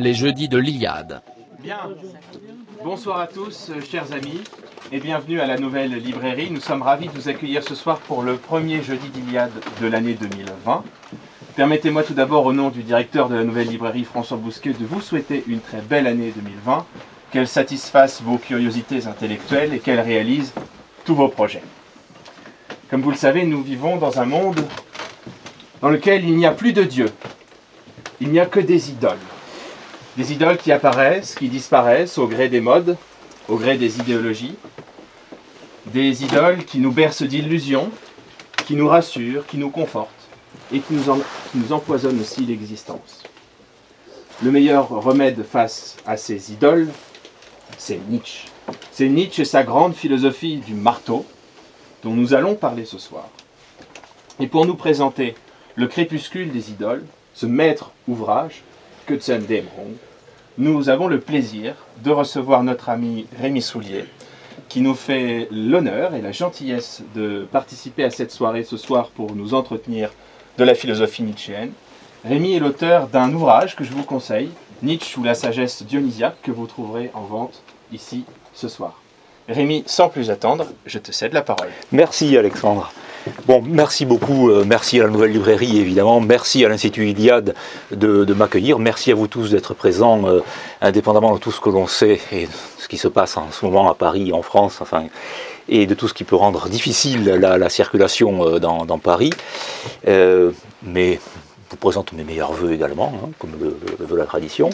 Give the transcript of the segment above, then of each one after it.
Les jeudis de l'Iliade. Bien. Bonsoir à tous, euh, chers amis, et bienvenue à la nouvelle librairie. Nous sommes ravis de vous accueillir ce soir pour le premier jeudi d'Iliade de l'année 2020. Permettez-moi tout d'abord, au nom du directeur de la nouvelle librairie, François Bousquet, de vous souhaiter une très belle année 2020, qu'elle satisfasse vos curiosités intellectuelles et qu'elle réalise tous vos projets. Comme vous le savez, nous vivons dans un monde dans lequel il n'y a plus de Dieu. Il n'y a que des idoles. Des idoles qui apparaissent, qui disparaissent au gré des modes, au gré des idéologies. Des idoles qui nous bercent d'illusions, qui nous rassurent, qui nous confortent et qui nous, qui nous empoisonnent aussi l'existence. Le meilleur remède face à ces idoles, c'est Nietzsche. C'est Nietzsche et sa grande philosophie du marteau dont nous allons parler ce soir. Et pour nous présenter le crépuscule des idoles, ce maître ouvrage, Kötzendemerung, nous avons le plaisir de recevoir notre ami Rémi Soulier, qui nous fait l'honneur et la gentillesse de participer à cette soirée ce soir pour nous entretenir de la philosophie nietzschéenne. Rémi est l'auteur d'un ouvrage que je vous conseille, Nietzsche ou la sagesse dionysiaque, que vous trouverez en vente ici ce soir. Rémi, sans plus attendre, je te cède la parole. Merci Alexandre. Bon, merci beaucoup, euh, merci à la Nouvelle Librairie évidemment, merci à l'Institut Iliade de, m'accueillir, merci à vous tous d'être présents, euh, indépendamment de tout ce que l'on sait et ce qui se passe en ce moment à Paris, en France, enfin, et de tout ce qui peut rendre difficile la, la circulation euh, dans, Paris. Mais vous présente mes meilleurs voeux également, hein, comme le, veut la tradition.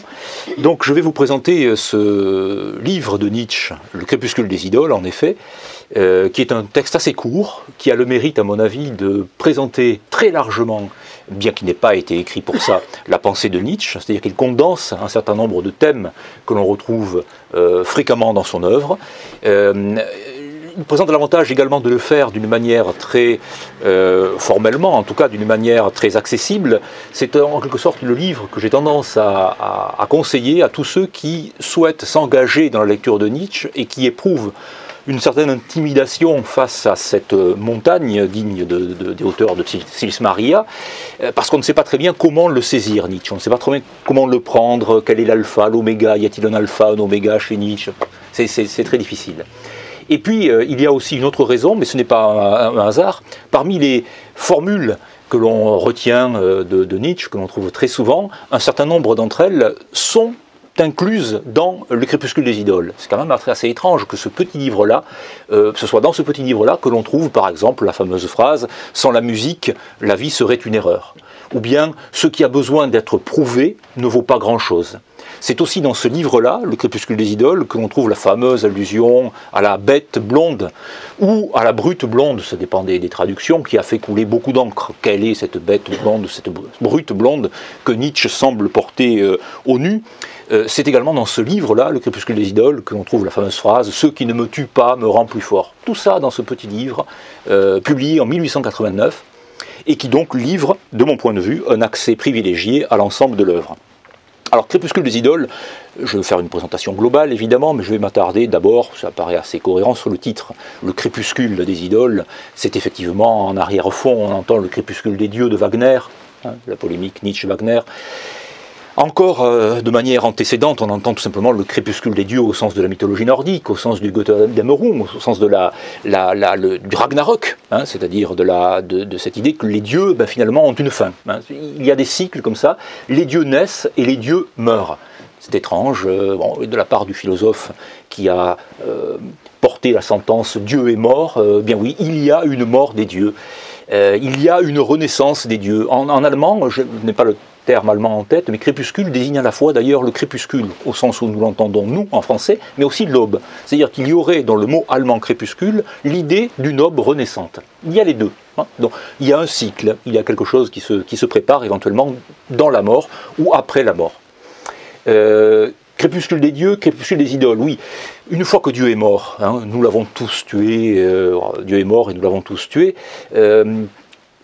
Donc je vais vous présenter euh, ce livre de Nietzsche, Le crépuscule des idoles, en effet, euh, qui est un texte assez court, qui a le mérite, à mon avis, de présenter très largement, bien qu'il n'ait pas été écrit pour ça, la pensée de Nietzsche, c'est-à-dire qu'il condense un certain nombre de thèmes que l'on retrouve euh, fréquemment dans son œuvre. Il présente l'avantage également de le faire d'une manière très euh, formellement, en tout cas d'une manière très accessible. C'est en quelque sorte le livre que j'ai tendance à, conseiller à tous ceux qui souhaitent s'engager dans la lecture de Nietzsche et qui éprouvent une certaine intimidation face à cette euh, montagne digne de- de- des auteurs de Sil- Sils Maria, euh, parce qu'on ne sait pas très bien comment le saisir, Nietzsche. On ne sait pas très bien comment le prendre, quel est l'alpha, l'oméga, y a-t-il un alpha, un oméga chez Nietzsche? C'est très difficile. Et puis, euh, il y a aussi une autre raison, mais ce n'est pas un, hasard. Parmi les formules que l'on retient euh, de, Nietzsche, que l'on trouve très souvent, un certain nombre d'entre elles sont incluses dans le crépuscule des idoles. C'est quand même assez, assez étrange que ce petit livre-là, euh, ce soit dans ce petit livre-là que l'on trouve par exemple la fameuse phrase « Sans la musique, la vie serait une erreur » ou bien « Ce qui a besoin d'être prouvé ne vaut pas grand-chose ». C'est aussi dans ce livre-là, Le crépuscule des idoles, que l'on trouve la fameuse allusion à la bête blonde ou à la brute blonde, ça dépendait des traductions, qui a fait couler beaucoup d'encre. Quelle est cette bête blonde, cette brute blonde que Nietzsche semble porter euh, au nu? Euh, C'est également dans ce livre-là, Le crépuscule des idoles, que l'on trouve la fameuse phrase Ce qui ne me tue pas me rend plus fort. Tout ça dans ce petit livre, euh, publié en 1889, et qui donc livre, de mon point de vue, un accès privilégié à l'ensemble de l'œuvre. Alors, Crépuscule des idoles, je vais faire une présentation globale évidemment, mais je vais m'attarder d'abord, ça paraît assez cohérent sur le titre. Le crépuscule des idoles, c'est effectivement en arrière-fond, on entend le crépuscule des dieux de Wagner, hein, la polémique Nietzsche-Wagner. Encore euh, de manière antécédente, on entend tout simplement le crépuscule des dieux au sens de la mythologie nordique, au sens du Götterdämmerung, au sens de la, la- du Ragnarok, hein, c'est-à-dire de, cette idée que les dieux ben, finalement ont une fin. hein. Il y a des cycles comme ça, les dieux naissent et les dieux meurent. C'est étrange, euh, de la part du philosophe qui a euh, porté la sentence Dieu est mort, bien oui, il y a une mort des dieux. Il y a une renaissance des dieux. En allemand, je n'ai pas le terme allemand en tête, mais crépuscule désigne à la fois d'ailleurs le crépuscule, au sens où nous l'entendons nous en français, mais aussi l'aube. C'est-à-dire qu'il y aurait dans le mot allemand crépuscule l'idée d'une aube renaissante. Il y a les deux. hein. Donc il y a un cycle, il y a quelque chose qui se, qui se prépare éventuellement dans la mort ou après la mort. Euh, crépuscule des dieux, crépuscule des idoles, oui. Une fois que Dieu est mort, hein, nous l'avons tous tué, euh, Dieu est mort et nous l'avons tous tué, euh,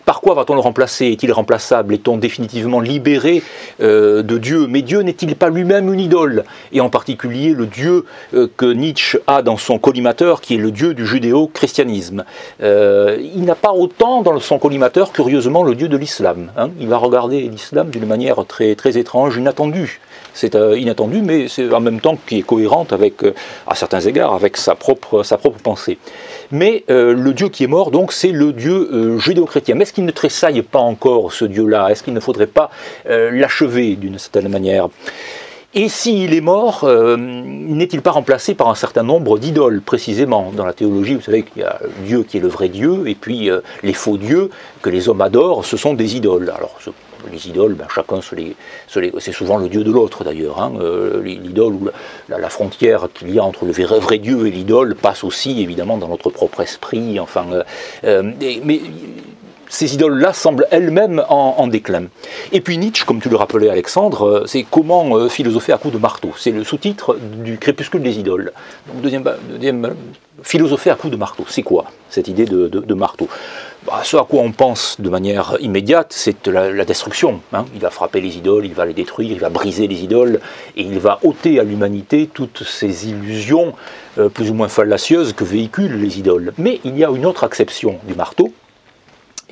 par quoi va-t-on le remplacer? Est-il remplaçable? Est-on définitivement libéré euh, de Dieu? Mais Dieu n'est-il pas lui-même une idole? Et en particulier le Dieu euh, que Nietzsche a dans son collimateur, qui est le Dieu du judéo-christianisme. Euh, il n'a pas autant dans son collimateur, curieusement, le Dieu de l'islam. Hein. il va regarder l'islam d'une manière très, très étrange, inattendue c'est inattendu, mais c'est en même temps qui est cohérente avec, à certains égards, avec sa propre, pensée. Mais euh, le Dieu qui est mort, donc, c'est le Dieu euh, judéo-chrétien. Mais est-ce qu'il ne tressaille pas encore ce Dieu-là? Est-ce qu'il ne faudrait pas euh, l'achever d'une certaine manière? Et s'il est mort, n'est-il pas remplacé par un certain nombre d'idoles, précisément? Dans la théologie, vous savez qu'il y a Dieu qui est le vrai Dieu, et puis les faux dieux que les hommes adorent, ce sont des idoles. Les idoles, ben, chacun c'est souvent le dieu de l'autre d'ailleurs. Hein. Euh, l'idole ou la, frontière qu'il y a entre le vrai, Dieu et l'idole passe aussi évidemment dans notre propre esprit. Enfin, euh, euh, mais ces idoles-là semblent elles-mêmes en, déclin. Et puis Nietzsche, comme tu le rappelais Alexandre, c'est comment philosopher à coups de marteau. C'est le sous-titre du crépuscule des idoles. Donc deuxième, deuxième philosopher à coups de marteau. C'est quoi cette idée de marteau? Bah, ce à quoi on pense de manière immédiate, c'est la, destruction. Hein. Il va frapper les idoles, il va les détruire, il va briser les idoles, et il va ôter à l'humanité toutes ces illusions euh, plus ou moins fallacieuses que véhiculent les idoles. Mais il y a une autre acception du marteau,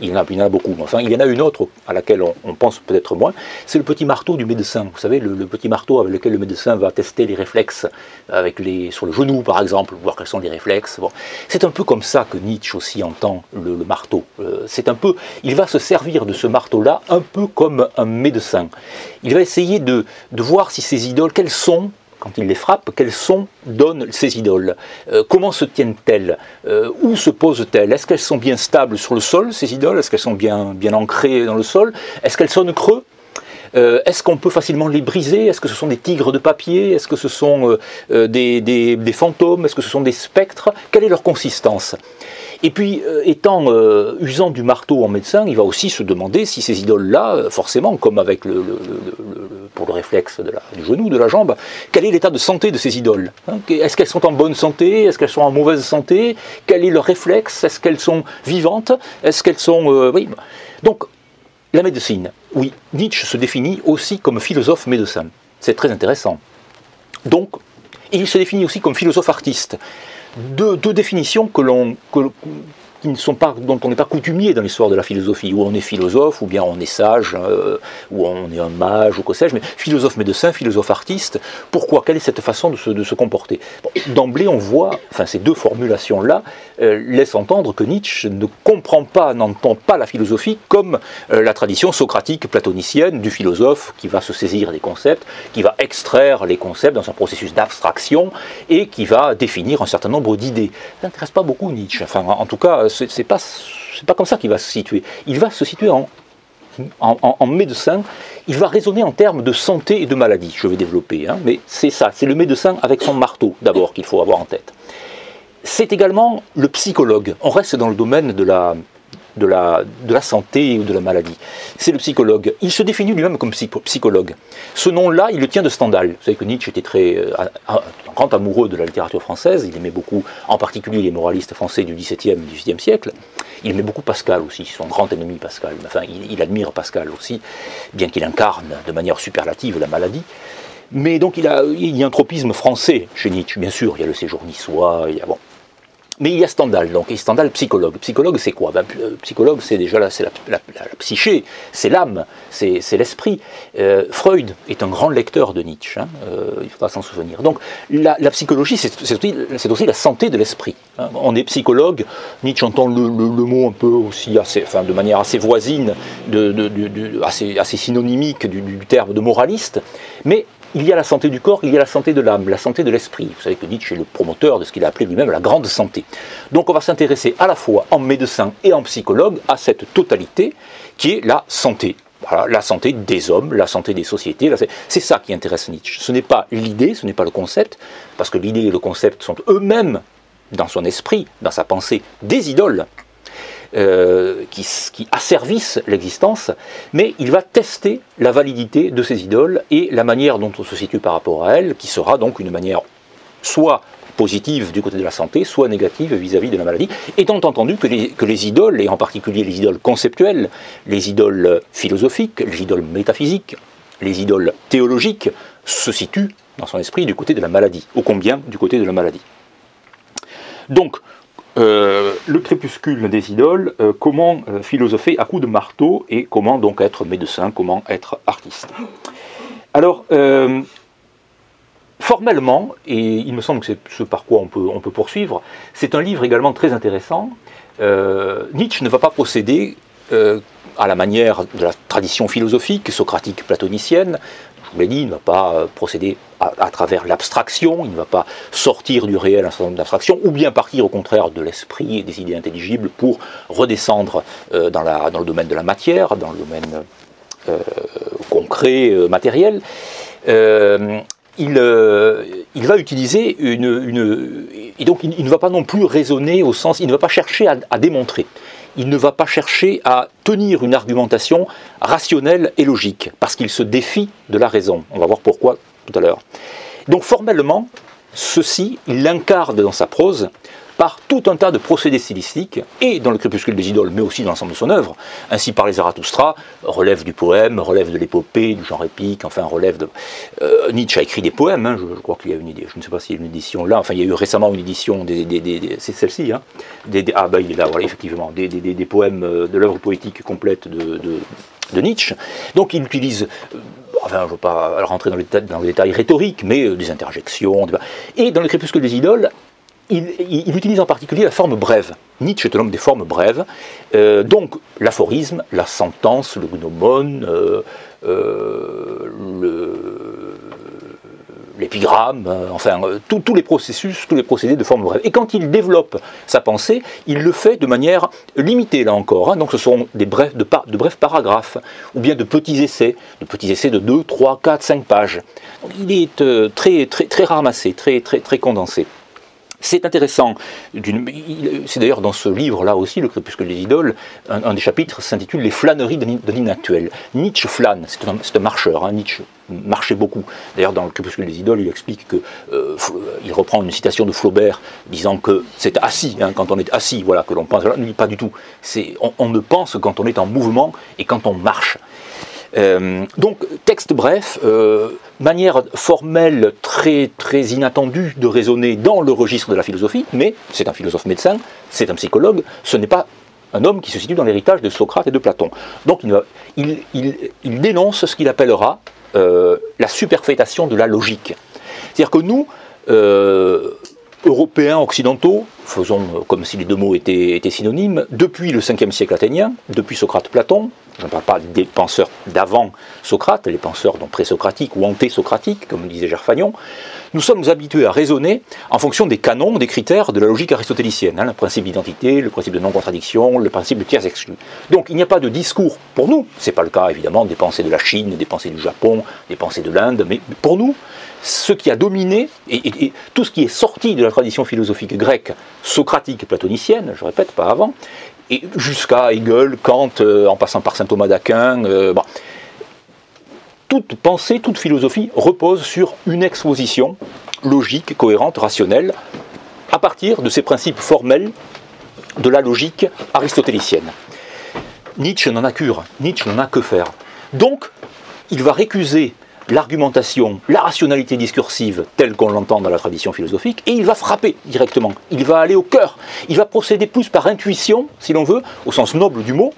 il y, en a, beaucoup, enfin il y en a une autre à laquelle on, pense peut-être moins, c'est le petit marteau du médecin. Vous savez, le, petit marteau avec lequel le médecin va tester les réflexes avec les, sur le genou par exemple, voir quels sont les réflexes. Bon. C'est un peu comme ça que Nietzsche aussi entend le, marteau. Euh, c'est un peu, il va se servir de ce marteau-là un peu comme un médecin. Il va essayer de, de voir si ces idoles, quelles sont quand il les frappe, quels son donnent ces idoles euh, Comment se tiennent-elles euh, Où se posent-elles Est-ce qu'elles sont bien stables sur le sol, ces idoles Est-ce qu'elles sont bien, ancrées dans le sol Est-ce qu'elles sonnent creux euh, Est-ce qu'on peut facilement les briser Est-ce que ce sont des tigres de papier Est-ce que ce sont des, fantômes Est-ce que ce sont des spectres Quelle est leur consistance et puis, euh, étant euh, usant du marteau en médecin, il va aussi se demander si ces idoles-là, euh, forcément, comme avec le, pour le réflexe du genou, de la jambe, quel est l'état de santé de ces idoles hein? Est-ce qu'elles sont en bonne santé? Est-ce qu'elles sont en mauvaise santé? Quel est leur réflexe? Est-ce qu'elles sont vivantes? Est-ce qu'elles sont... Donc, la médecine, oui, Nietzsche se définit aussi comme philosophe médecin. C'est très intéressant. Donc, il se définit aussi comme philosophe artiste deux, définitions que l'on, qui ne sont pas, dont on n'est pas coutumier dans l'histoire de la philosophie, où on est philosophe, ou bien on est sage, euh, ou on est un mage, ou que sais-je, mais philosophe médecin, philosophe artiste, pourquoi Quelle est cette façon de se, comporter? D'emblée, on voit, enfin ces deux formulations-là euh, laissent entendre que Nietzsche ne comprend pas, n'entend pas la philosophie comme euh, la tradition socratique platonicienne du philosophe qui va se saisir des concepts, qui va extraire les concepts dans un processus d'abstraction et qui va définir un certain nombre d'idées. Ça n'intéresse pas beaucoup Nietzsche, enfin en tout cas c'est pas, pas comme ça qu'il va se situer. Il va se situer en, en, médecin, il va raisonner en termes de santé et de maladie. Je vais développer, hein, mais c'est ça, c'est le médecin avec son marteau d'abord qu'il faut avoir en tête. C'est également le psychologue. On reste dans le domaine de la, de la, de la santé ou de la maladie. C'est le psychologue. Il se définit lui-même comme psychologue. Ce nom-là, il le tient de Stendhal. Vous savez que Nietzsche était très euh, grand amoureux de la littérature française. Il aimait beaucoup, en particulier les moralistes français du XVIIe et XVIIIe siècle. Il aimait beaucoup Pascal aussi, son grand ennemi Pascal. Enfin, il, admire Pascal aussi, bien qu'il incarne de manière superlative la maladie. Mais donc il, a, il y a un tropisme français chez Nietzsche, bien sûr. Il y a le séjour niçois, il y a, bon, mais il y a Stendhal, donc, et Stendhal, psychologue. Psychologue, c'est quoi? Ben, euh, Psychologue, c'est déjà la, psyché, c'est l'âme, c'est l'esprit. Euh, Freud est un grand lecteur de Nietzsche, hein, euh, il faudra s'en souvenir. Donc, la, psychologie, c'est aussi, la santé de l'esprit. Hein. On est psychologue, Nietzsche entend le, mot un peu aussi, enfin, de manière assez voisine, assez, synonymique du, du terme de moraliste, mais il y a la santé du corps, il y a la santé de l'âme, la santé de l'esprit. Vous savez que Nietzsche est le promoteur de ce qu'il a appelé lui-même la grande santé. Donc on va s'intéresser à la fois en médecin et en psychologue à cette totalité qui est la santé. la santé des hommes, la santé des sociétés, c'est ça qui intéresse Nietzsche. Ce n'est pas l'idée, ce n'est pas le concept, parce que l'idée et le concept sont eux-mêmes, dans son esprit, dans sa pensée, des idoles. Euh, qui, asservissent l'existence, mais il va tester la validité de ces idoles et la manière dont on se situe par rapport à elles, qui sera donc une manière soit positive du côté de la santé, soit négative vis-à-vis de la maladie, étant entendu que les, que les idoles, et en particulier les idoles conceptuelles, les idoles philosophiques, les idoles métaphysiques, les idoles théologiques, se situent dans son esprit du côté de la maladie, ô combien du côté de la maladie. Donc, euh, le crépuscule des idoles, euh, comment euh, philosopher à coups de marteau et comment donc être médecin, comment être artiste. Alors, formellement, et il me semble que c'est ce par quoi on peut, on peut poursuivre, c'est un livre également très intéressant. Nietzsche ne va pas procéder à la manière de la tradition philosophique socratique platonicienne, il ne va pas euh, procéder à, travers l'abstraction, il ne va pas sortir du réel un certain nombre d'abstractions, ou bien partir au contraire de l'esprit et des idées intelligibles pour redescendre euh, dans, le domaine de la matière, dans le domaine euh, concret, matériel. Il, il, va utiliser une, et donc il, ne va pas non plus raisonner au sens, il ne va pas chercher à démontrer il ne va pas chercher à tenir une argumentation rationnelle et logique, parce qu'il se défie de la raison. On va voir pourquoi tout à l'heure. Donc formellement, ceci, il l'incarne dans sa prose par tout un tas de procédés stylistiques, et dans le crépuscule des idoles, mais aussi dans l'ensemble de son œuvre. Ainsi par les Zarathustra, relève du poème, relève de l'épopée, du genre épique, enfin relève de... Euh, Nietzsche a écrit des poèmes, hein, je, crois qu'il y a une idée, je ne sais pas s'il y a une édition là, enfin il y a eu récemment une édition, des, c'est celle-ci, hein, ah ben il est là, voilà, effectivement, des, poèmes euh, de l'œuvre poétique complète de, de, Nietzsche. Donc il utilise... Euh, enfin, je ne veux pas rentrer dans les, dans les détails rhétoriques, mais des interjections. Et dans le crépuscule des idoles, il, utilise en particulier la forme brève. Nietzsche est un homme des formes brèves. Euh, donc l'aphorisme, la sentence, le gnomone, euh, euh, l'épigramme, enfin tous les processus, tous les procédés de forme brève. Et quand il développe sa pensée, il le fait de manière limitée là encore. Hein. Donc ce sont des brefs, de, brefs paragraphes, ou bien de petits essais, de petits essais de 2, 3, 4, 5 pages. il est très, très, très ramassé, très, très, très condensé. C'est intéressant. C'est d'ailleurs dans ce livre-là aussi, Le crépuscule des idoles, un, des chapitres s'intitule Les flâneries de, l'inactuel. Nietzsche flâne, c'est un, marcheur, hein, Nietzsche marchait beaucoup. D'ailleurs, dans Le crépuscule des idoles, il explique que euh, il reprend une citation de Flaubert disant que c'est assis, hein, quand on est assis, voilà, que l'on pense. Non, pas du tout. On, on ne pense quand on est en mouvement et quand on marche. Euh, donc, texte bref, euh, manière formelle très, très inattendue de raisonner dans le registre de la philosophie, mais c'est un philosophe médecin, c'est un psychologue, ce n'est pas un homme qui se situe dans l'héritage de Socrate et de Platon. Donc il, dénonce ce qu'il appellera euh, la superfétation de la logique. C'est-à-dire que nous, Européens, occidentaux, faisons comme si les deux mots étaient, synonymes, depuis le 5e siècle athénien, depuis Socrate-Platon, je ne parle pas des penseurs d'avant Socrate, les penseurs pré-socratiques ou anté-socratiques, comme disait Gerfagnon, nous sommes habitués à raisonner en fonction des canons, des critères de la logique aristotélicienne, hein, le principe d'identité, le principe de non-contradiction, le principe de tiers exclu. Donc il n'y a pas de discours pour nous, ce n'est pas le cas évidemment des pensées de la Chine, des pensées du Japon, des pensées de l'Inde, mais pour nous, ce qui a dominé, et, tout ce qui est sorti de la tradition philosophique grecque, socratique et platonicienne, je répète, pas avant, jusqu'à Hegel, Kant, euh, en passant par saint Thomas d'Aquin. Euh, toute pensée, toute philosophie repose sur une exposition logique, cohérente, rationnelle, à partir de ces principes formels de la logique aristotélicienne. Nietzsche n'en a cure, Nietzsche n'en a que faire. Donc, il va récuser l'argumentation, la rationalité discursive telle qu'on l'entend dans la tradition philosophique, et il va frapper directement, il va aller au cœur, il va procéder plus par intuition, si l'on veut, au sens noble du mot,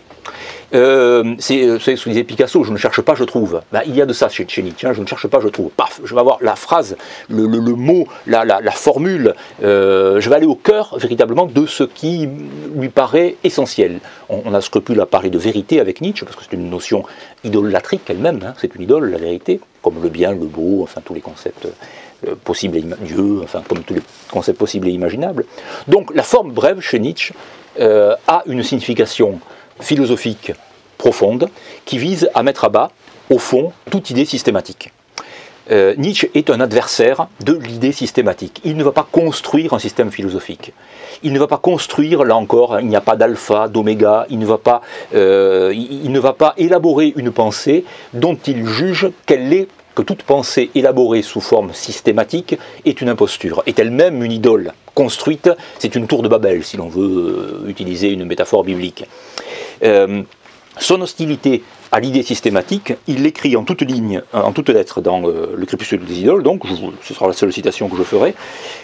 euh, c'est ce que disait Picasso, je ne cherche pas, je trouve. Ben, il y a de ça chez, Nietzsche, hein, je ne cherche pas, je trouve. Paf, je vais avoir la phrase, le, mot, la, formule, euh, je vais aller au cœur véritablement de ce qui lui paraît essentiel. On, a scrupule à parler de vérité avec Nietzsche, parce que c'est une notion idolâtrique elle-même, hein, c'est une idole, la vérité, comme le bien, le beau, enfin tous les concepts euh, possibles, et Dieu, enfin comme tous les concepts possibles et imaginables. Donc la forme brève chez Nietzsche a une signification philosophique profonde qui vise à mettre à bas, au fond, toute idée systématique. Euh, Nietzsche est un adversaire de l'idée systématique. Il ne va pas construire un système philosophique. Il ne va pas construire, là encore, il n'y a pas d'alpha, d'oméga, il, euh, il ne va pas élaborer une pensée dont il juge qu'elle est que toute pensée élaborée sous forme systématique est une imposture, est elle-même une idole construite, c'est une tour de Babel, si l'on veut euh, utiliser une métaphore biblique. Euh, son hostilité à l'idée systématique, il l'écrit en toutes lignes, en toutes lettres dans euh, le crépuscule des idoles, donc ce sera la seule citation que je ferai,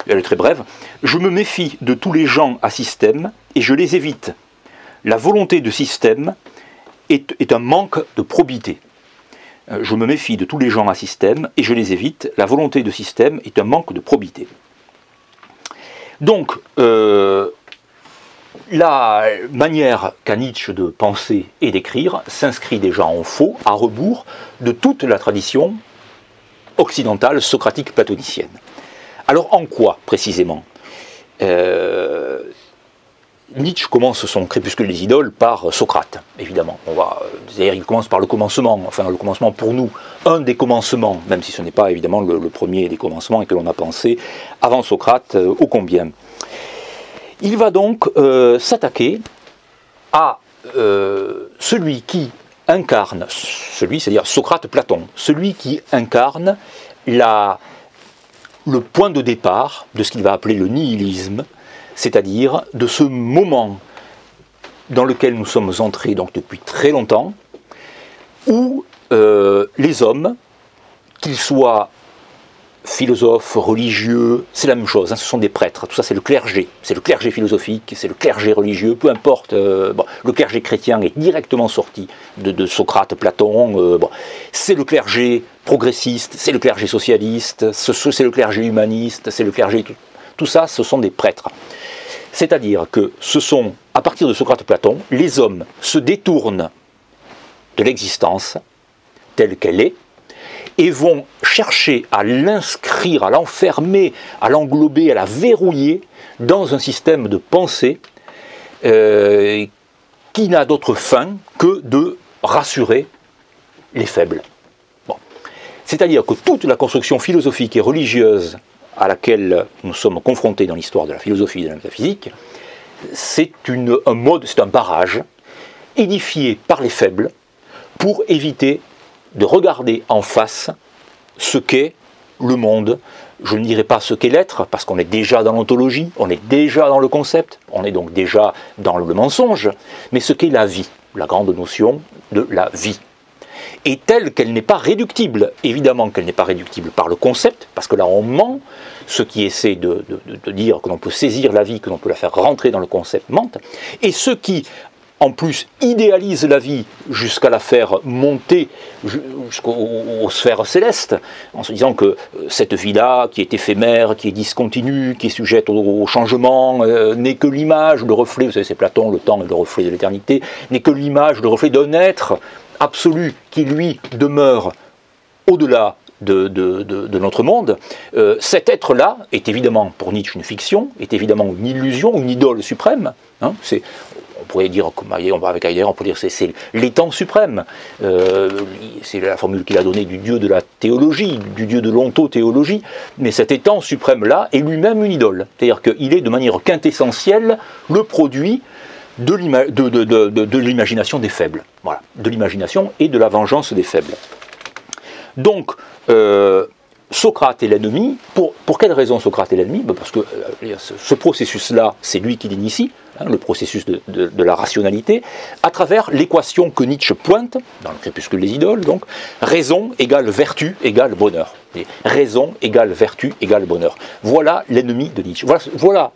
elle est très brève. Je me méfie de tous les gens à système et je les évite. La volonté de système est un manque de probité. Euh, je me méfie de tous les gens à système et je les évite. La volonté de système est un manque de probité. Donc, euh, la manière qu'a Nietzsche de penser et d'écrire s'inscrit déjà en faux, à rebours de toute la tradition occidentale socratique platonicienne. Alors en quoi précisément? Euh, Nietzsche commence son crépuscule des idoles par Socrate, évidemment. On va, il commence par le commencement, enfin le commencement pour nous, un des commencements, même si ce n'est pas évidemment le, premier des commencements et que l'on a pensé avant Socrate, euh, ô combien. Il va donc euh, s'attaquer à euh, celui qui incarne, celui, c'est-à-dire Socrate Platon, celui qui incarne le point de départ de ce qu'il va appeler le nihilisme, c'est-à-dire de ce moment dans lequel nous sommes entrés donc depuis très longtemps, où euh, les hommes, qu'ils soient philosophes, religieux, c'est la même chose, hein, ce sont des prêtres, tout ça c'est le clergé, c'est le clergé philosophique, c'est le clergé religieux, peu importe, euh, le clergé chrétien est directement sorti de, Socrate, Platon, euh, c'est le clergé progressiste, c'est le clergé socialiste, c'est le clergé humaniste, c'est le clergé... Tout ça, ce sont des prêtres. C'est-à-dire que ce sont, à partir de Socrate et Platon, les hommes se détournent de l'existence telle qu'elle est et vont chercher à l'inscrire, à l'enfermer, à l'englober, à la verrouiller dans un système de pensée euh, qui n'a d'autre fin que de rassurer les faibles. C'est-à-dire que toute la construction philosophique et religieuse à laquelle nous sommes confrontés dans l'histoire de la philosophie et de la métaphysique, c'est un mode, c'est un barrage édifié par les faibles pour éviter de regarder en face ce qu'est le monde. Je ne dirais pas ce qu'est l'être, parce qu'on est déjà dans l'ontologie, on est déjà dans le concept, on est donc déjà dans le mensonge, mais ce qu'est la vie, la grande notion de la vie et telle qu'elle n'est pas réductible. Évidemment qu'elle n'est pas réductible par le concept, parce que là on ment, ceux qui essaient de, dire que l'on peut saisir la vie, que l'on peut la faire rentrer dans le concept mentent, et ceux qui en plus idéalisent la vie jusqu'à la faire monter jusqu'aux sphères célestes, en se disant que euh, cette vie-là, qui est éphémère, qui est discontinue, qui est sujette au, changement, euh, n'est que l'image, le reflet, vous savez c'est Platon, le temps est le reflet de l'éternité, n'est que l'image, le reflet d'un être absolu qui, lui, demeure au-delà de, notre monde, euh, cet être-là est évidemment pour Nietzsche une fiction, est évidemment une illusion, une idole suprême. Hein. on pourrait dire, comme avec Heidegger, on pourrait dire c'est, c'est l'étang suprême. Euh, c'est la formule qu'il a donnée du dieu de la théologie, du dieu de l'ontothéologie. Mais cet étang suprême-là est lui-même une idole. C'est-à-dire qu'il est de manière quintessentielle le produit de l'imagination des faibles. De l'imagination et de la vengeance des faibles. Donc, euh, Socrate est l'ennemi. Pour, quelle raison Socrate est l'ennemi? Ben, Parce que euh, ce, processus-là, c'est lui qui l'initie, hein, le processus de, la rationalité, à travers l'équation que Nietzsche pointe, dans le crépuscule des idoles, donc, raison égale vertu égale bonheur. raison égale vertu égale bonheur. Voilà l'ennemi de Nietzsche. Voilà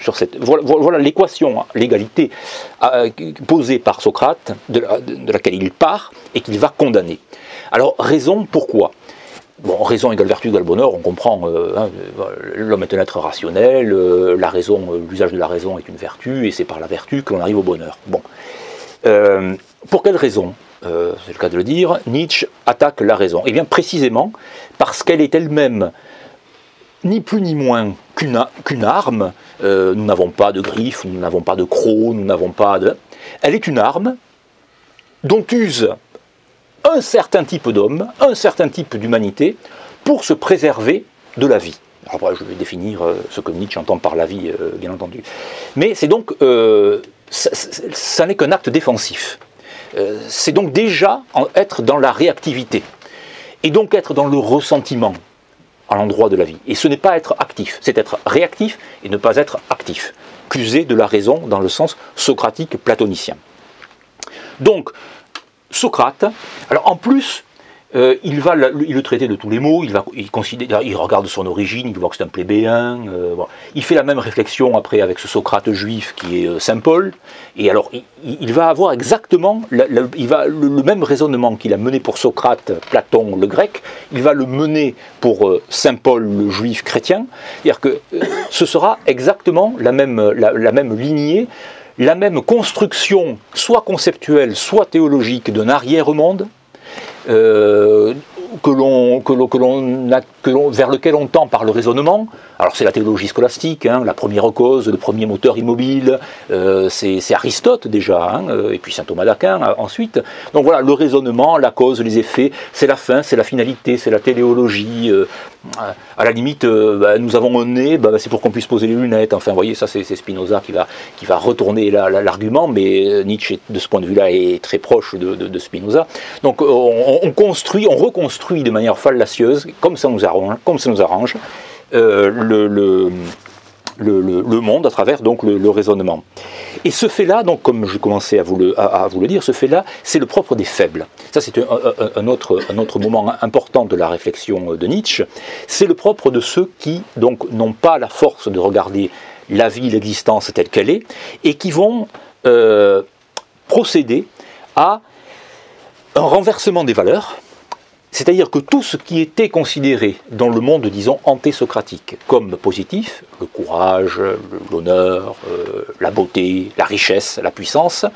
sur cette. Voilà, l'équation, hein, l'égalité euh, posée par Socrate, de, laquelle il part et qu'il va condamner. Alors, raison, pourquoi? Bon, raison égale vertu égale bonheur, on comprend, euh, hein, l'homme est un être rationnel, euh, la raison, l'usage de la raison est une vertu, et c'est par la vertu que l'on arrive au bonheur. Bon. pour quelle raison c'est le cas de le dire, Nietzsche attaque la raison? Eh bien précisément parce qu'elle est elle-même ni plus ni moins qu'une arme. Euh, nous n'avons pas de griffes, nous n'avons pas de crocs, nous n'avons pas de... Elle est une arme dont use un certain type d'homme, un certain type d'humanité, pour se préserver de la vie. Après, je vais définir euh, ce que Nietzsche entend par la vie, euh, bien entendu. Mais c'est donc, ça, n'est qu'un acte défensif. c'est donc déjà être dans la réactivité. et donc être dans le ressentiment à l'endroit de la vie. Et ce n'est pas être actif, c'est être réactif et ne pas être actif. Qu'user de la raison dans le sens socratique platonicien. Donc, Socrate, alors en plus, euh, il va le, traiter de tous les mots, il, va, il, considère, il regarde son origine, il voit que c'est un plébéien. Euh, Il fait la même réflexion après avec ce Socrate juif qui est euh, Saint Paul. Et alors, il, va avoir exactement il va, le, même raisonnement qu'il a mené pour Socrate, Platon, le grec, il va le mener pour Saint Paul, le juif chrétien. C'est-à-dire que ce sera exactement la même, la, même lignée la même construction, soit conceptuelle, soit théologique, d'un arrière-monde, l'on, que l'on, que que l'on, vers lequel on tend par le raisonnement. Alors c'est la théologie scolastique, hein, la première cause, le premier moteur immobile, euh, c'est, Aristote déjà, hein, et puis saint Thomas d'Aquin ensuite. Donc voilà, le raisonnement, la cause, les effets, c'est la fin, c'est la finalité, c'est la téléologie. Euh, à la limite, euh, bah, nous avons un nez, bah, c'est pour qu'on puisse poser les lunettes. Enfin, vous voyez, ça c'est, Spinoza qui va, qui va retourner la, la, l'argument, mais Nietzsche, de ce point de vue-là, est très proche de, Spinoza. Donc on, on construit, on reconstruit de manière fallacieuse, comme ça nous arrange, euh, le, monde à travers donc le, raisonnement. Et ce fait-là, donc comme je commençais à vous le, à, vous le dire, ce fait-là, c'est le propre des faibles. Ça, c'est un, autre, un autre moment important de la réflexion de Nietzsche. C'est le propre de ceux qui donc n'ont pas la force de regarder la vie, l'existence telle qu'elle est, et qui vont euh, procéder à un renversement des valeurs, c'est-à-dire que tout ce qui était considéré dans le monde, disons, anté-socratique, comme positif, le courage, l'honneur, euh, la beauté, la richesse, la puissance,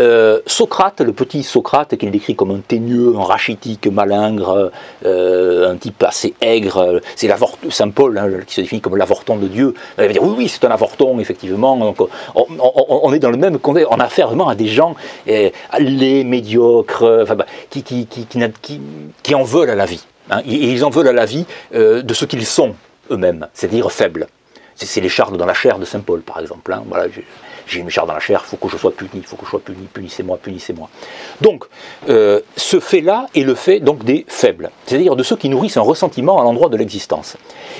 euh, Socrate, le petit Socrate, qu'il décrit comme un teigneux, un rachitique malingre, euh, un type assez aigre, c'est Saint Paul hein, qui se définit comme l'avorton de Dieu. Il va dire oui, oui, c'est un avorton, effectivement. Donc, on, est dans le même contexte. On a affaire vraiment à des gens euh, les médiocres, bah, qui, qui, en veulent à la vie. Hein, et ils en veulent à la vie euh, de ce qu'ils sont eux-mêmes, c'est-à-dire faibles. C'est les charles dans la chair de Saint Paul, par exemple. Hein, voilà, j'ai une chair dans la chair, il faut que je sois puni, il faut que je sois puni, punissez-moi, punissez-moi. Donc, euh, ce fait-là est le fait donc des faibles, c'est-à-dire de ceux qui nourrissent un ressentiment à l'endroit de l'existence.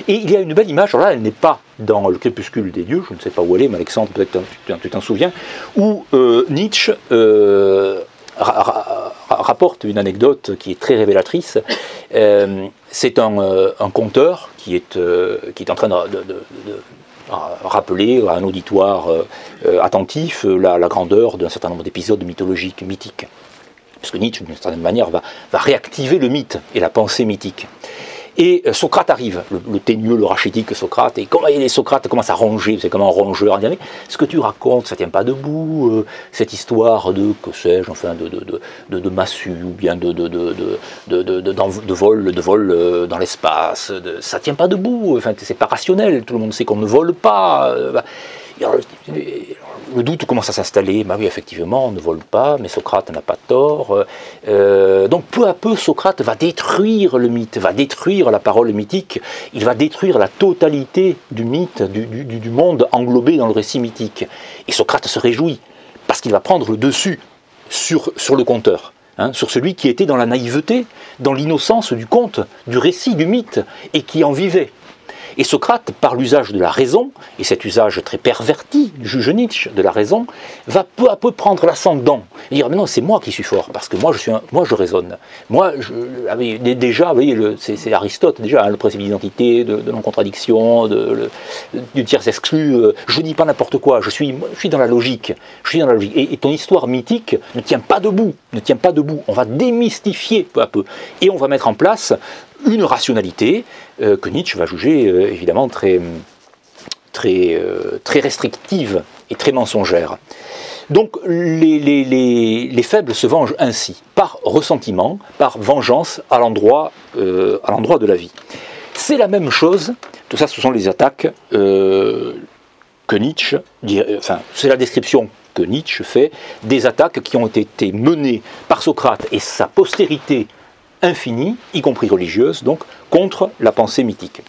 Et il y a une belle image, alors là, elle n'est pas dans le crépuscule des dieux, je ne sais pas où elle est, mais Alexandre, peut-être tu t'en souviens, où euh, Nietzsche euh, ra ra rapporte une anecdote qui est très révélatrice. C'est un, conteur qui est, qui est en train de rappeler à un auditoire euh, attentif la, la grandeur d'un certain nombre d'épisodes mythologiques, mythiques. Parce que Nietzsche, d'une certaine manière, va, réactiver le mythe et la pensée mythique. Et euh, Socrate arrive, le, le teigneux, le rachitique Socrate, et Socrate commence à ronger, c'est comme un rongeur, mais ce que tu racontes, ça tient pas debout, euh, cette histoire de, que sais-je, enfin, de, massue, ou bien de, vol, de vol euh, dans l'espace, ça tient pas debout, c'est pas rationnel, tout le monde sait qu'on ne vole pas. Alors, le doute commence à s'installer. Bah oui, effectivement, on ne vole pas, mais Socrate n'a pas tort. Euh, donc peu à peu, Socrate va détruire le mythe, va détruire la parole mythique. Il va détruire la totalité du mythe, du, monde englobé dans le récit mythique. Et Socrate se réjouit parce qu'il va prendre le dessus sur, sur le conteur. Hein, sur celui qui était dans la naïveté, dans l'innocence du conte, du récit, du mythe, et qui en vivait. Et Socrate, par l'usage de la raison, et cet usage très perverti, juge Nietzsche, de la raison, va peu à peu prendre l'ascendant. Et dire, mais non, c'est moi qui suis fort, parce que moi je, suis moi, je raisonne. Moi, ah déjà, vous voyez, c'est Aristote, déjà, hein, le principe d'identité, de, de non-contradiction, de, du tiers exclu. Euh, je dis pas n'importe quoi, je suis, je suis dans la logique. Je suis dans la logique. Et, et ton histoire mythique ne tient pas debout, ne tient pas debout. On va démystifier peu à peu. Et on va mettre en place une rationalité euh, que Nietzsche va juger euh, évidemment euh, très restrictive et très mensongère. Donc les, les, les, les, faibles se vengent ainsi, par ressentiment, par vengeance à l'endroit de la vie. C'est la même chose, tout ça ce sont les attaques que Nietzsche, enfin c'est la description que Nietzsche fait des attaques qui ont été menées par Socrate et sa postérité infinie, y compris religieuse, donc, contre la pensée mythique.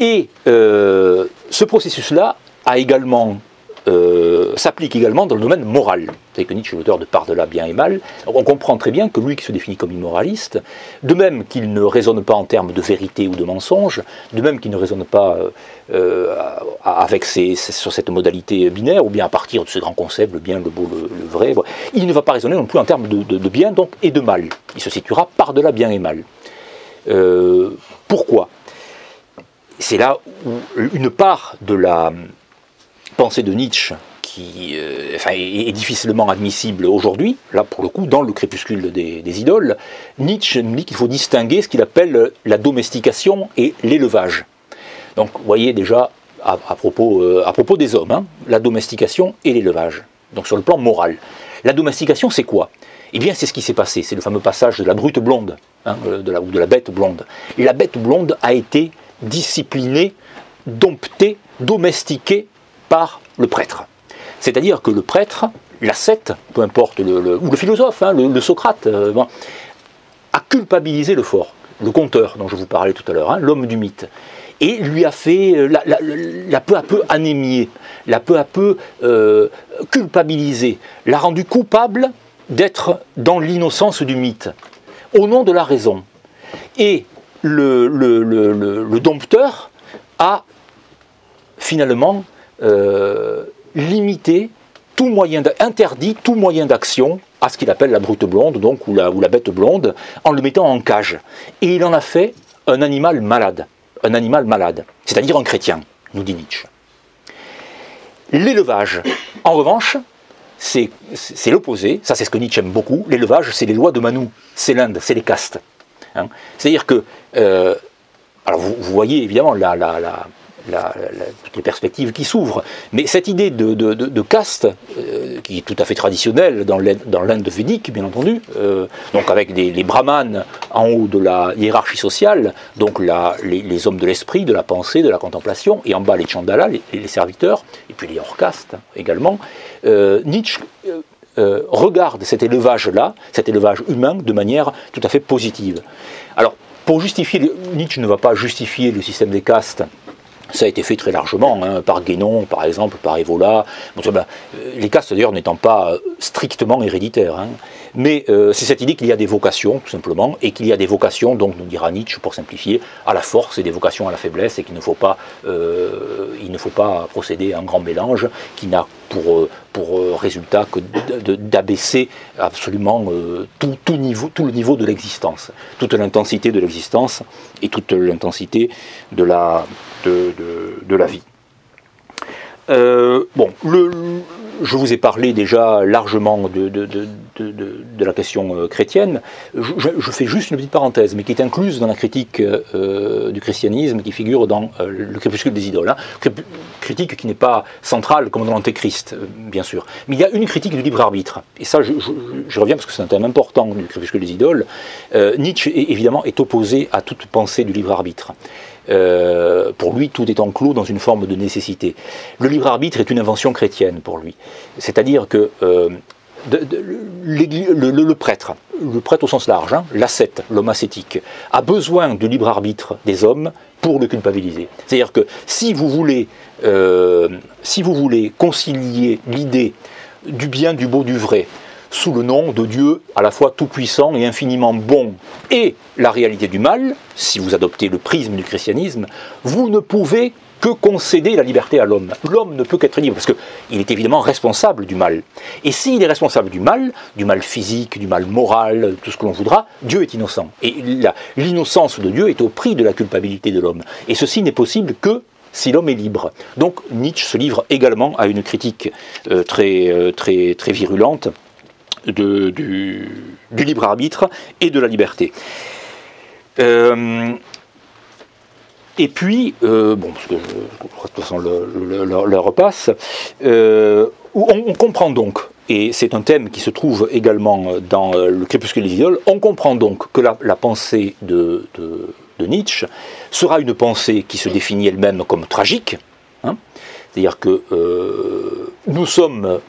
Et euh, ce processus-là a également euh, s'applique également dans le domaine moral. C'est que Nietzsche est l'auteur de Par-delà bien et mal. On comprend très bien que lui qui se définit comme immoraliste, de même qu'il ne raisonne pas en termes de vérité ou de mensonge, de même qu'il ne raisonne pas euh, euh, avec sur cette modalité binaire, ou bien à partir de ce grand concept, le bien, le beau, le, vrai, il ne va pas raisonner non plus en termes de, bien donc, et de mal. Il se situera par-delà bien et mal. pourquoi? C'est là où une part de la pensée de Nietzsche qui euh, est, difficilement admissible aujourd'hui, là pour le coup, dans le crépuscule des, idoles, Nietzsche dit qu'il faut distinguer ce qu'il appelle la domestication et l'élevage. Donc vous voyez déjà, à, propos, euh, propos, des hommes, hein, la domestication et l'élevage, donc sur le plan moral. La domestication, c'est quoi? Eh bien, c'est ce qui s'est passé, c'est le fameux passage de la brute blonde, hein, la, ou de la bête blonde. La bête blonde a été disciplinée, domptée, domestiquée par le prêtre. C'est-à-dire que le prêtre, l'ascète, peu importe, le, ou le philosophe, hein, le, Socrate, euh, a culpabilisé le fort, le conteur dont je vous parlais tout à l'heure, hein, l'homme du mythe. Et lui a fait, euh, la, peu à peu anémié, l'a peu à peu euh, culpabilisé, l'a rendu coupable d'être dans l'innocence du mythe, au nom de la raison. Et le, le dompteur a finalement euh, tout moyen interdit tout moyen d'action à ce qu'il appelle la brute blonde, donc ou la, ou la bête blonde, en le mettant en cage. Et il en a fait un animal malade, un animal malade, c'est-à-dire un chrétien, nous dit Nietzsche. L'élevage, en revanche, c'est l'opposé, ça c'est ce que Nietzsche aime beaucoup, l'élevage c'est les lois de Manu, c'est l'Inde, c'est les castes. Hein. C'est-à-dire que, euh, alors vous, voyez évidemment la toutes les perspectives qui s'ouvrent. Mais cette idée de, caste, euh, qui est tout à fait traditionnelle dans l'Inde védique, bien entendu, euh, donc avec les brahmanes en haut de la hiérarchie sociale, donc les, hommes de l'esprit, de la pensée, de la contemplation, et en bas les chandalas, les, serviteurs, et puis les hors-castes également, euh, Nietzsche regarde cet élevage-là, cet élevage humain, de manière tout à fait positive. Alors, pour justifier, Nietzsche ne va pas justifier le système des castes ça a été fait très largement, hein, par Guénon, par exemple, par Evola. Ben, euh, les castes, d'ailleurs, n'étant pas euh, strictement héréditaires. Hein. Mais euh, c'est cette idée qu'il y a des vocations, tout simplement, et qu'il y a des vocations, donc nous dira Nietzsche, pour simplifier, à la force et des vocations à la faiblesse, et qu'il ne faut pas, il ne faut pas procéder à un grand mélange qui n'a pour, pour résultat que d'abaisser absolument tout, tout, niveau, tout le niveau de l'existence, toute l'intensité de l'existence et toute l'intensité de la de, la vie. Euh, bon, je vous ai parlé déjà largement de, la question euh, chrétienne. Je, fais juste une petite parenthèse, mais qui est incluse dans la critique euh, du christianisme qui figure dans le crépuscule des idoles. Hein. Critique qui n'est pas centrale comme dans l'Antéchrist, bien sûr. Mais il y a une critique du libre arbitre. Et ça, je, reviens parce que c'est un thème important du crépuscule des idoles. Nietzsche, évidemment, est opposé à toute pensée du libre arbitre. Euh, pour lui, tout est enclos dans une forme de nécessité. Le libre arbitre est une invention chrétienne pour lui. C'est-à-dire que euh, le, prêtre, le prêtre au sens large, hein, l'ascète, l'homme ascétique, a besoin du libre arbitre des hommes pour le culpabiliser. C'est-à-dire que euh, si vous voulez concilier l'idée du bien, du beau, du vrai, sous le nom de Dieu à la fois tout-puissant et infiniment bon, et la réalité du mal, si vous adoptez le prisme du christianisme, vous ne pouvez que concéder la liberté à l'homme. L'homme ne peut qu'être libre, parce qu'il est évidemment responsable du mal. Et s'il est responsable du mal, du mal physique, du mal moral, tout ce que l'on voudra, Dieu est innocent. Et l'innocence de Dieu est au prix de la culpabilité de l'homme. Et ceci n'est possible que si l'homme est libre. Donc Nietzsche se livre également à une critique euh, très, euh, très, très virulente du, libre arbitre et de la liberté. Euh, et puis, euh, bon, parce que je, de toute façon le, repasse, euh, on, comprend donc, et c'est un thème qui se trouve également dans le crépuscule des idoles, on comprend donc que la, pensée de, Nietzsche sera une pensée qui se définit elle-même comme tragique, hein. c'est-à-dire que nous sommes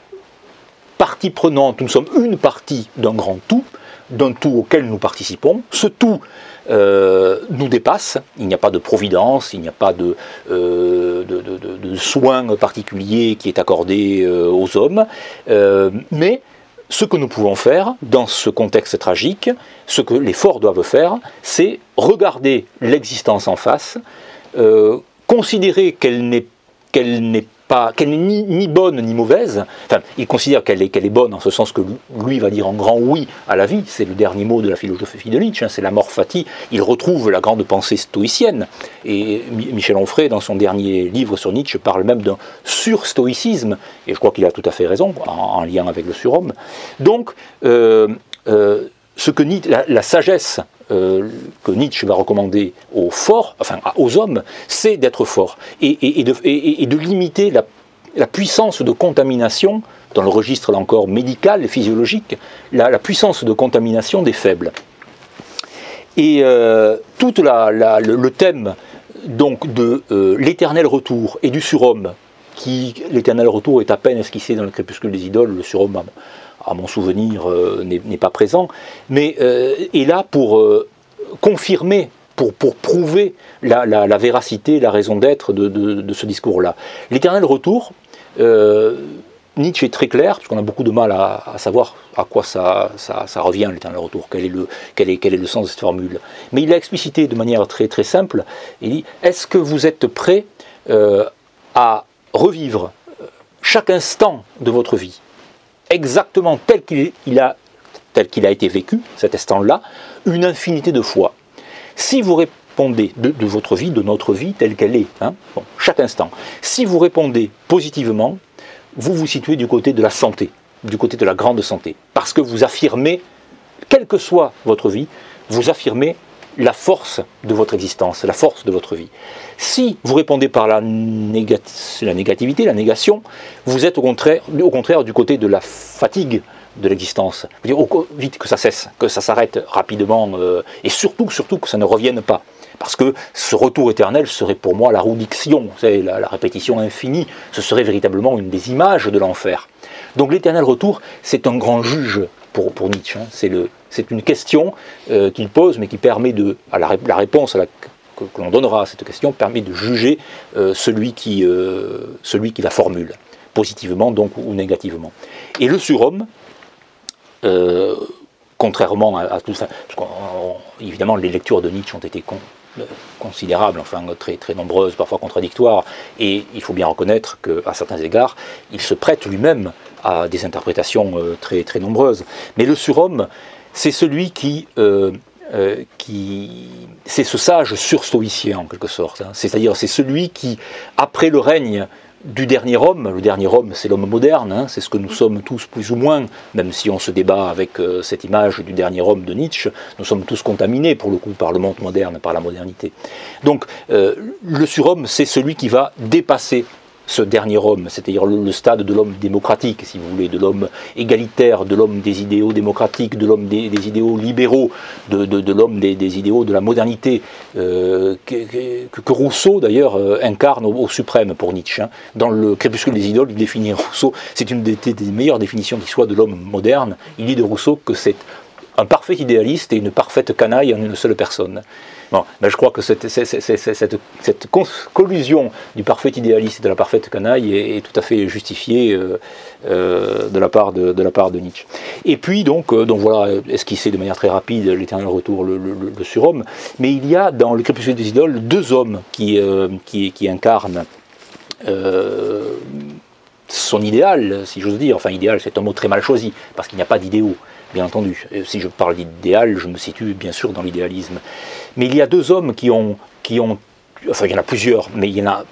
partie prenante, nous sommes une partie d'un grand tout, d'un tout auquel nous participons. Ce tout nous dépasse. Il n'y a pas de providence, il n'y a pas de, de, de, soin particulier qui est accordé aux hommes, mais ce que nous pouvons faire dans ce contexte tragique, ce que les forts doivent faire, c'est regarder l'existence en face, euh, considérer qu'elle n'est n'est pas, qu'elle n'est ni, bonne ni mauvaise. Il considère qu'elle est, qu'elle est bonne en ce sens que lui va dire en grand oui à la vie. C'est le dernier mot de la philosophie de Nietzsche. Hein, c'est la mort fati. Il retrouve la grande pensée stoïcienne. Et Michel Onfray, dans son dernier livre sur Nietzsche, parle même d'un surstoïcisme. Et je crois qu'il a tout à fait raison en, lien avec le surhomme. Donc, euh, euh, ce que la sagesse euh, que Nietzsche va recommander aux forts, enfin aux hommes, c'est d'être fort et, de, limiter la, puissance de contamination, dans le registre encore médical et physiologique, la, puissance de contamination des faibles. Et euh, tout le, thème donc de euh, l'éternel retour et du surhomme, qui l'éternel retour est à peine esquissé dans le crépuscule des idoles, le surhomme à mon souvenir, euh, n'est pas présent, mais euh, est là pour euh, confirmer, pour, prouver la, véracité, la raison d'être de, ce discours-là. L'éternel retour, Nietzsche est très clair, parce qu'on a beaucoup de mal à, savoir à quoi ça, revient, l'éternel retour, quel est, le, quel, quel est le sens de cette formule. Mais il l'a explicité de manière très, très simple, il dit, est-ce que vous êtes prêt à revivre chaque instant de votre vie? Exactement tel qu'il a, tel qu'il a été vécu, cet instant-là, une infinité de fois. Si vous répondez de, votre vie, de notre vie telle qu'elle est, hein, chaque instant, si vous répondez positivement, vous vous situez du côté de la santé, du côté de la grande santé, parce que vous affirmez, quelle que soit votre vie, vous affirmez la force de votre existence, la force de votre vie. Si vous répondez par la, négativité, la négation, vous êtes au contraire, au contraire du côté de la fatigue de l'existence. Vite que ça cesse, que ça s'arrête rapidement, euh, et surtout, surtout que ça ne revienne pas. Parce que ce retour éternel serait pour moi la rudiction, la, la répétition infinie, ce serait véritablement une des images de l'enfer. Donc l'éternel retour, c'est un grand juge pour, Nietzsche. Hein. C'est une question euh, qu'il pose, mais qui permet de, à la, réponse que, l'on donnera à cette question permet de juger euh, celui, qui, euh, celui qui la formule, positivement donc ou négativement. Et le surhomme, contrairement à, tout ça, évidemment les lectures de Nietzsche ont été considérables, enfin très, très nombreuses, parfois contradictoires, et il faut bien reconnaître qu'à certains égards, il se prête lui-même à des interprétations euh, très, très nombreuses. Mais le surhomme, c'est celui qui, euh, euh, qui c'est ce sage surstoïcien en quelque sorte. Hein. C'est-à-dire c'est celui qui, après le règne du dernier homme, le dernier homme c'est l'homme moderne, hein, c'est ce que nous sommes tous plus ou moins, même si on se débat avec cette image du dernier homme de Nietzsche, nous sommes tous contaminés pour le coup par le monde moderne, par la modernité. Donc le surhomme c'est celui qui va dépasser ce dernier homme, c'est-à-dire le, stade de l'homme démocratique, si vous voulez, de l'homme égalitaire, de l'homme des idéaux démocratiques, de l'homme des, idéaux libéraux, de, l'homme des, idéaux de la modernité, euh, que, Rousseau d'ailleurs euh, incarne au, suprême pour Nietzsche. Hein. Dans le Crépuscule des idoles, il définit Rousseau, c'est une des, des meilleures définitions qui soit de l'homme moderne. Il dit de Rousseau que c'est un parfait idéaliste et une parfaite canaille en une seule personne. Bon, ben je crois que cette, cette, collusion du parfait idéaliste et de la parfaite canaille est, tout à fait justifiée euh, euh, de, la part de, de, la part de Nietzsche. Et puis, donc, euh, donc voilà, esquissé de manière très rapide l'éternel retour, le, le, surhomme, mais il y a dans le crépuscule des idoles deux hommes qui, qui, qui, incarnent son idéal, si j'ose dire. Enfin, idéal, c'est un mot très mal choisi, parce qu'il n'y a pas d'idéaux bien entendu. Si je parle d'idéal, je me situe bien sûr dans l'idéalisme. Mais il y a deux hommes qui ont, enfin il y en a plusieurs, mais il y en a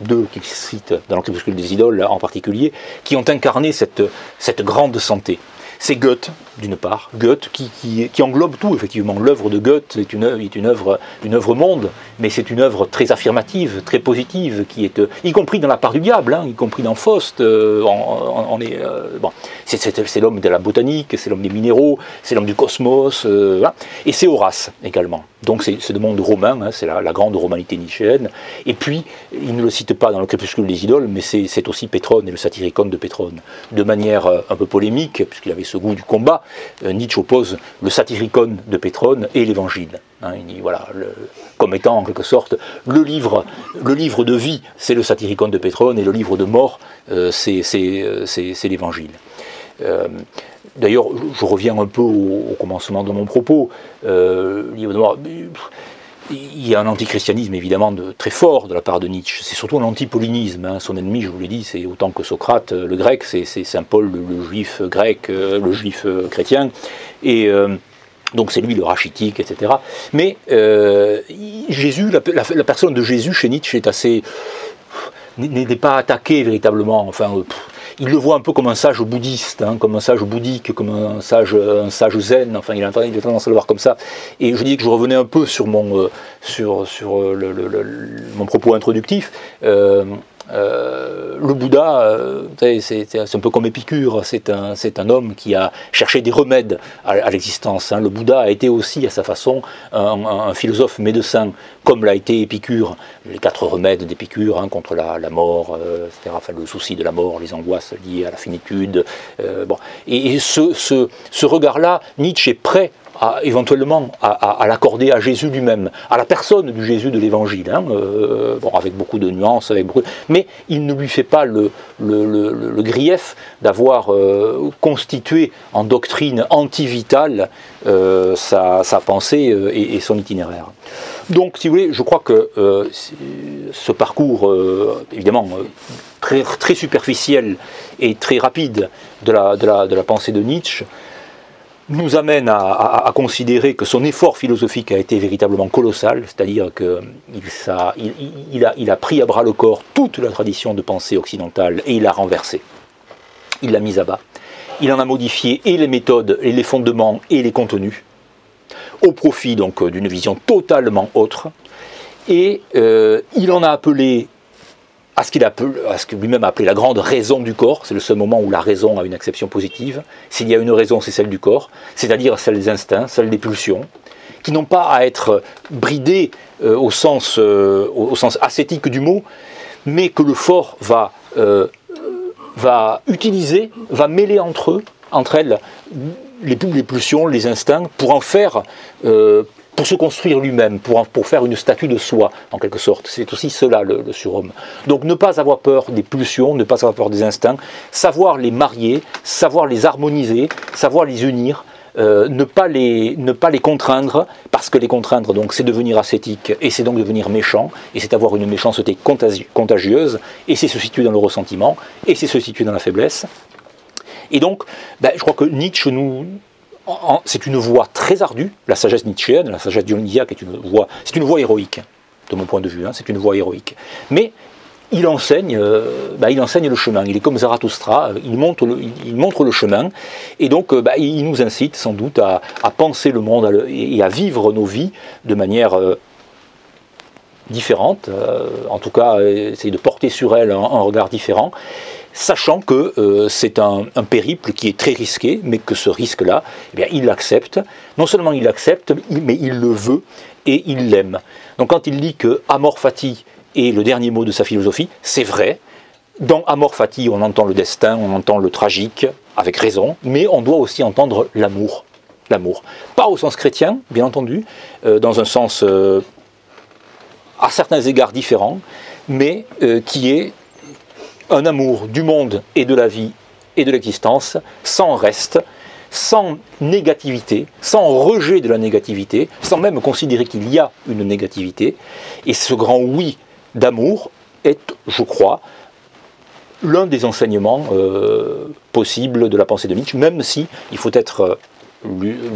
deux qui citent dans l'Encripuscule des idoles en particulier, qui ont incarné cette grande santé c'est Goethe, d'une part. Goethe qui, englobe tout, effectivement. L'œuvre de Goethe est une, une, œuvre, une œuvre monde, mais c'est une œuvre très affirmative, très positive, qui est, euh, y compris dans la part du diable, hein, y compris dans Faust. Euh, on, est, euh, bon, c'est, l'homme de la botanique, c'est l'homme des minéraux, c'est l'homme du cosmos, et c'est Horace également. Donc c'est, le monde romain, hein, c'est la, grande romanité nietzschéenne. Et puis, il ne le cite pas dans le crépuscule des idoles, mais c'est, aussi Pétrone et le satyricon de Pétrone, de manière un peu polémique, puisqu'il avait ce goût du combat, Nietzsche oppose le satyricon de Pétrone et l'évangile. Hein, voilà, comme étant en quelque sorte le livre, livre de vie, c'est le satyricon de Pétrone, et le livre de mort, c'est l'évangile. D'ailleurs, je reviens un peu au, commencement de mon propos. Euh, il y a un antichristianisme évidemment de, très fort de la part de Nietzsche. C'est surtout un antipaulinisme. Hein. Son ennemi, je vous l'ai dit, c'est autant que Socrate, le grec, c'est Saint Paul, le, juif grec, euh, le juif euh, chrétien. Et donc c'est lui le rachitique, etc. Mais Jésus, la, personne de Jésus chez Nietzsche est assez n'est pas attaqué véritablement. Enfin, il le voit un peu comme un sage bouddhiste, hein, comme un sage bouddhique, comme un sage, un sage zen, enfin il a, tendance à le voir comme ça. Et je dis que je revenais un peu sur mon, euh, sur, sur euh, mon propos introductif. Euh, euh, le Bouddha, euh, c'est un peu comme Épicure, c'est un, un, homme qui a cherché des remèdes à, l'existence. Hein. Le Bouddha a été aussi, à sa façon, un, philosophe médecin, comme l'a été Épicure. Les quatre remèdes d'Épicure hein, contre la, mort, euh, le souci de la mort, les angoisses liées à la finitude. bon. Et, ce, ce, ce regard-là, Nietzsche est prêt éventuellement à, l'accorder à Jésus lui-même, à la personne du Jésus de l'Évangile, hein, euh, bon, avec beaucoup de nuances, avec beaucoup, mais il ne lui fait pas le, grief d'avoir euh, constitué en doctrine antivitale euh, sa, pensée et, son itinéraire. Donc, si vous voulez, je crois que ce parcours, évidemment, très, superficiel et très rapide de la pensée de Nietzsche, nous amène à, considérer que son effort philosophique a été véritablement colossal, c'est-à-dire qu'il il, a, il a pris à bras le corps toute la tradition de pensée occidentale et il l'a renversée. Il l'a mise à bas. Il en a modifié et les méthodes, et les fondements, et les contenus, au profit donc d'une vision totalement autre. Et euh, il en a appelé à ce qu'il que lui-même a appelé la grande raison du corps. C'est le seul moment où la raison a une acception positive. S'il y a une raison, c'est celle du corps, c'est-à-dire celle des instincts, celle des pulsions, qui n'ont pas à être bridées euh, au, sens, euh, au, sens ascétique du mot, mais que le fort va, euh, va utiliser, va mêler entre eux, entre elles, les, les pulsions, les instincts, pour en faire pour se construire lui-même, pour, pour faire une statue de soi, en quelque sorte. C'est aussi cela le, surhomme. Donc ne pas avoir peur des pulsions, ne pas avoir peur des instincts, savoir les marier, savoir les harmoniser, savoir les unir, euh, ne, pas les, contraindre, parce que les contraindre, donc, c'est devenir ascétique, et c'est donc devenir méchant, et c'est avoir une méchanceté contagieuse, et c'est se situer dans le ressentiment, et c'est se situer dans la faiblesse. Et donc, ben, je crois que Nietzsche nous, c'est une voie très ardue, la sagesse nietzschéenne, la sagesse dionysiaque est une voie, c'est une voie héroïque, de mon point de vue, hein, c'est une voie héroïque. Mais il enseigne, euh, bah, il enseigne le chemin. Il est comme Zarathustra, il montre le, il montre le chemin, et donc euh, bah, il nous incite sans doute à, penser le monde et à vivre nos vies de manière euh, différente, en tout cas essayer de porter sur elle un regard différent sachant que euh, c'est un, périple qui est très risqué, mais que ce risque-là, eh il l'accepte. Non seulement il l'accepte, mais il le veut et il l'aime. Donc quand il dit que Amor Fati est le dernier mot de sa philosophie, c'est vrai. Dans Amor Fati, on entend le destin, on entend le tragique, avec raison, mais on doit aussi entendre l'amour. L'amour. Pas au sens chrétien, bien entendu, euh, dans un sens euh, à certains égards différent, mais qui est un amour du monde et de la vie et de l'existence sans reste, sans négativité, sans rejet de la négativité, sans même considérer qu'il y a une négativité. Et ce grand oui d'amour est, je crois, l'un des enseignements euh, possibles de la pensée de Nietzsche, même si il faut être euh,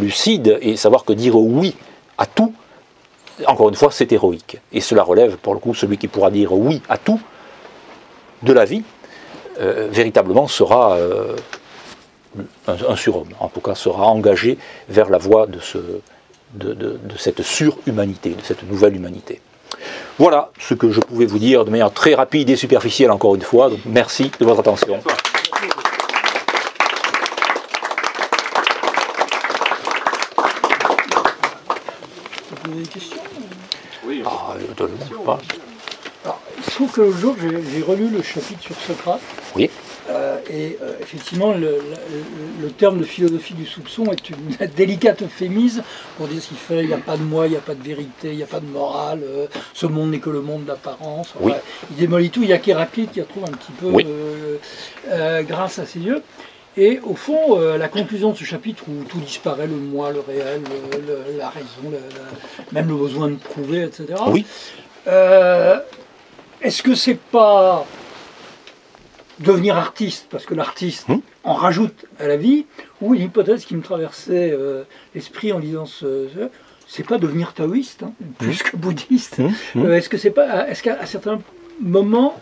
lucide et savoir que dire oui à tout, encore une fois, c'est héroïque. Et cela relève, pour le coup, celui qui pourra dire oui à tout, de la vie, euh, véritablement sera euh, un, surhomme, en tout cas sera engagé vers la voie de, ce, de, de, cette surhumanité, de cette nouvelle humanité. Voilà ce que je pouvais vous dire de manière très rapide et superficielle encore une fois. Donc merci de votre attention. Vous avez des questions? Oui. Ah, pas. Alors, il se trouve que l'autre jour, j'ai relu le chapitre sur Socrate. Oui. Euh, et euh, effectivement, le, le- le terme de philosophie du soupçon est une délicate euphémisme pour dire ce qu'il fait. Il n'y a pas de moi, il n'y a pas de vérité, il n'y a pas de morale. euh, ce monde n'est que le monde d'apparence. Oui. Il démolit tout. Il n'y a qu'Héraclite qui retrouve un petit peu Oui. grâce à ses yeux. Et au fond, euh, la conclusion de ce chapitre où tout disparaît, le moi, le réel, le- le- la raison, le- même le besoin de prouver, etc. Oui. Euh, Est-ce que c'est pas devenir artiste, parce que l'artiste Hmm. en rajoute à la vie, ou une hypothèse qui me traversait euh, l'esprit en lisant ce, ce- c'est pas devenir taoïste, hein, plus que bouddhiste. Hum. Euh, est-ce que c'est pas, est-ce qu'à certains moments,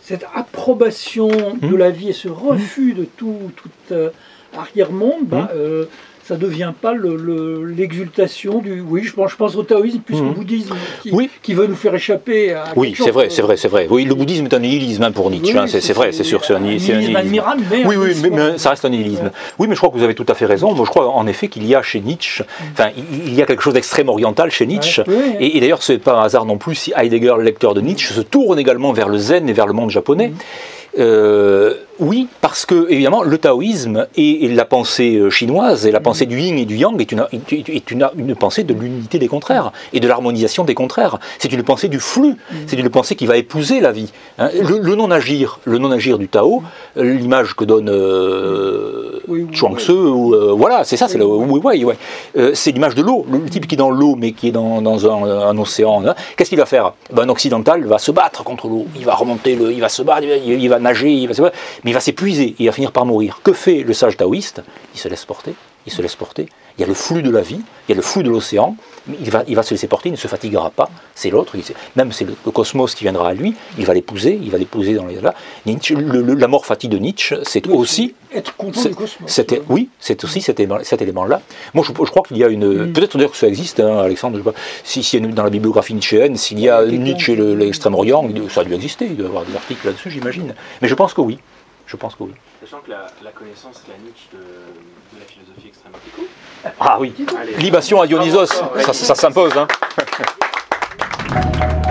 cette approbation de Hmm. la vie et ce refus de tout, tout euh, arrière-monde, bah, Hmm. euh, ça devient pas le- le- l'exultation du. Oui, je pense, je pense au taoïsme plus Mhm. qu'au bouddhisme, qui, Oui. qui veut nous faire échapper à. Oui, c'est vrai, euh, c'est vrai, c'est vrai. Oui, le bouddhisme est un nihilisme hein, pour Nietzsche, oui, hein, c'est vrai, c'est sûr, c'est un, nihilisme admirable, mais. Oui, oui, mais, ça reste un nihilisme. Oui, mais je crois que vous avez tout à fait raison. Moi, je crois en effet qu'il y a chez Nietzsche, enfin, il y a quelque chose d'extrême oriental chez Nietzsche. Ouais, Et, et d'ailleurs, ce n'est pas un hasard non plus si Heidegger, le lecteur de Nietzsche, se tourne également vers le zen et vers le monde japonais. Mhm. Euh, oui, parce que évidemment, le taoïsme et, et la pensée euh, chinoise et la pensée du yin et du yang est une, est une, une pensée de l'unité des contraires et de l'harmonisation des contraires. C'est une pensée du flux, c'est une pensée qui va épouser la vie. hein. Le, le non-agir, le non-agir du Tao, euh, l'image que donne euh, Oui, oui, Chuang oui. Tzu, ou, euh, voilà, c'est ça, c'est le Oui, oui, oui, oui. Euh, c'est l'image de l'eau, le type qui est dans l'eau mais qui est dans, dans un, un océan. hein. Qu'est-ce qu'il va faire? Ben, Un occidental va se battre contre l'eau, il va remonter, le, il va se battre, il va, il va nager, il va se battre, mais il va s'épuiser, il va finir par mourir. Que fait le sage taoïste? Il se laisse porter, il se laisse porter. Il y a le flux de la vie, il y a le flux de l'océan, il va, il va se laisser porter, il ne se fatiguera pas. C'est l'autre, même c'est le, le cosmos qui viendra à lui, il va l'épouser, il va l'épouser dans les là. Nietzsche, le- le- la mort fati de Nietzsche, c'est aussi Être content du cosmos. c'était, oui, c'est aussi cet élément- cet élément-là. Moi, je, je crois qu'il y a une. Mm. Peut-être d'ailleurs que ça existe, hein, Alexandre. Je sais pas, si, si dans la bibliographie nietzschéenne, s'il y a Nietzsche et l'extrême-orient, ça a dû exister. Il doit y avoir des articles là-dessus, j'imagine. Mais je pense que oui. Je pense que oui. Sachant que la, la connaissance, la Nietzsche de, de la philosophie extrêmement cool. Ah oui. Libation à Dionysos, Ah, ça s'impose. Hein.